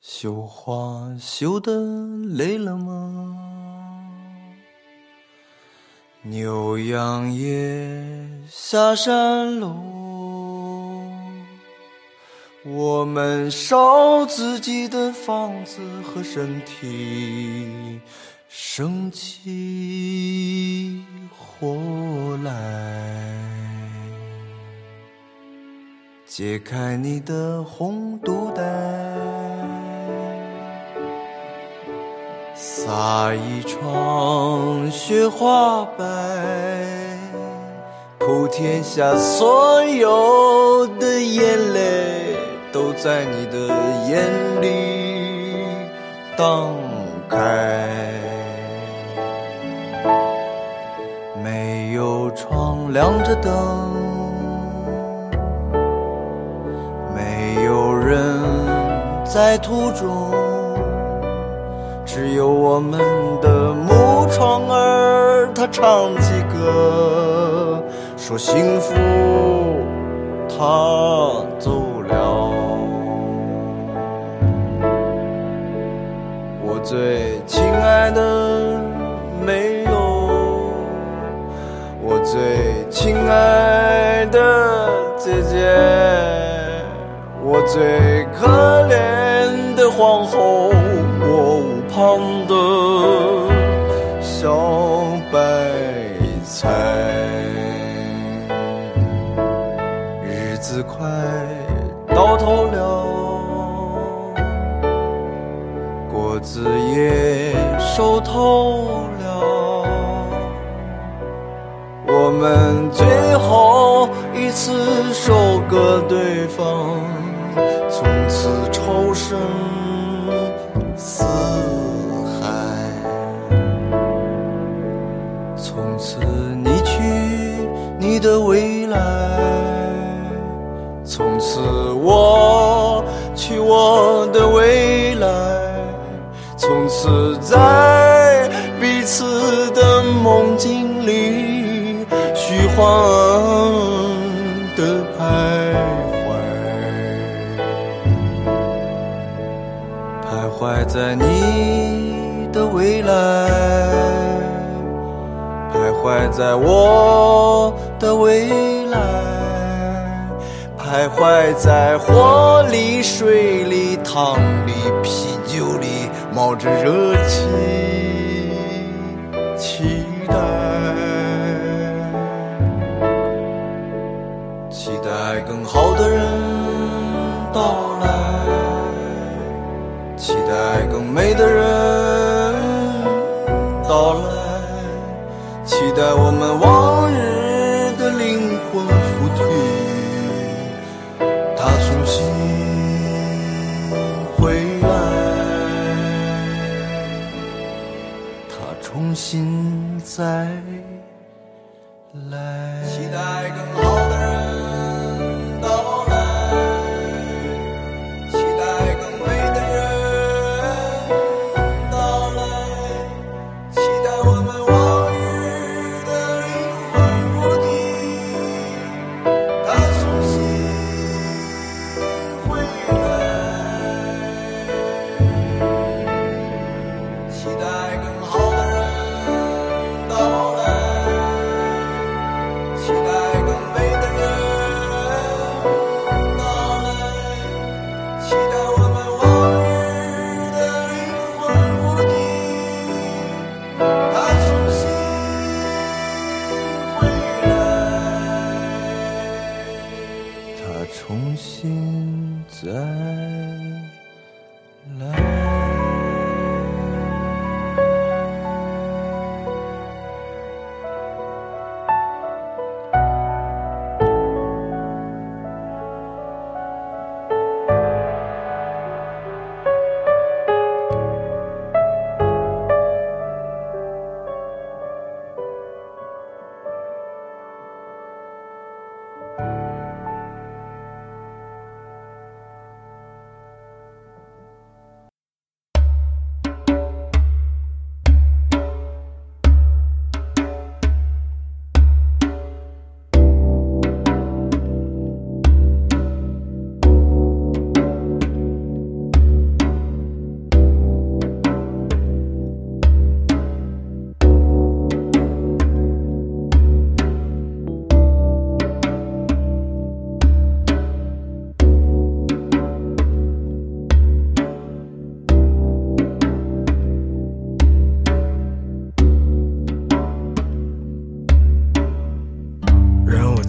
绣花绣得累了吗？牛羊也下山喽。我们烧自己的房子和身体，生起火来。解开你的红肚带，撒一床雪花白，普天下所有的眼泪都在你的眼里荡开。没有窗亮着灯。没有人在途中，只有我们的木窗儿，它唱起歌，说幸福它走了。我最亲爱的没有，我最亲爱的姐姐。我最可怜的皇后，旁的小白菜，日子快到头了，果子也熟透了，我们最后一次收割对方。从此仇深似的未来，从此我去我的未来，从此在彼此的梦境里虚幻的徘徊。徘徊在你的未来，徘徊在我的未来，徘徊在火里、水里、汤里、啤酒里，冒着热气，期待，期待更好的人到来。期待更美的人到来，在我们往日的灵魂附体，他重新回来，他重新再来。期待更重新再来。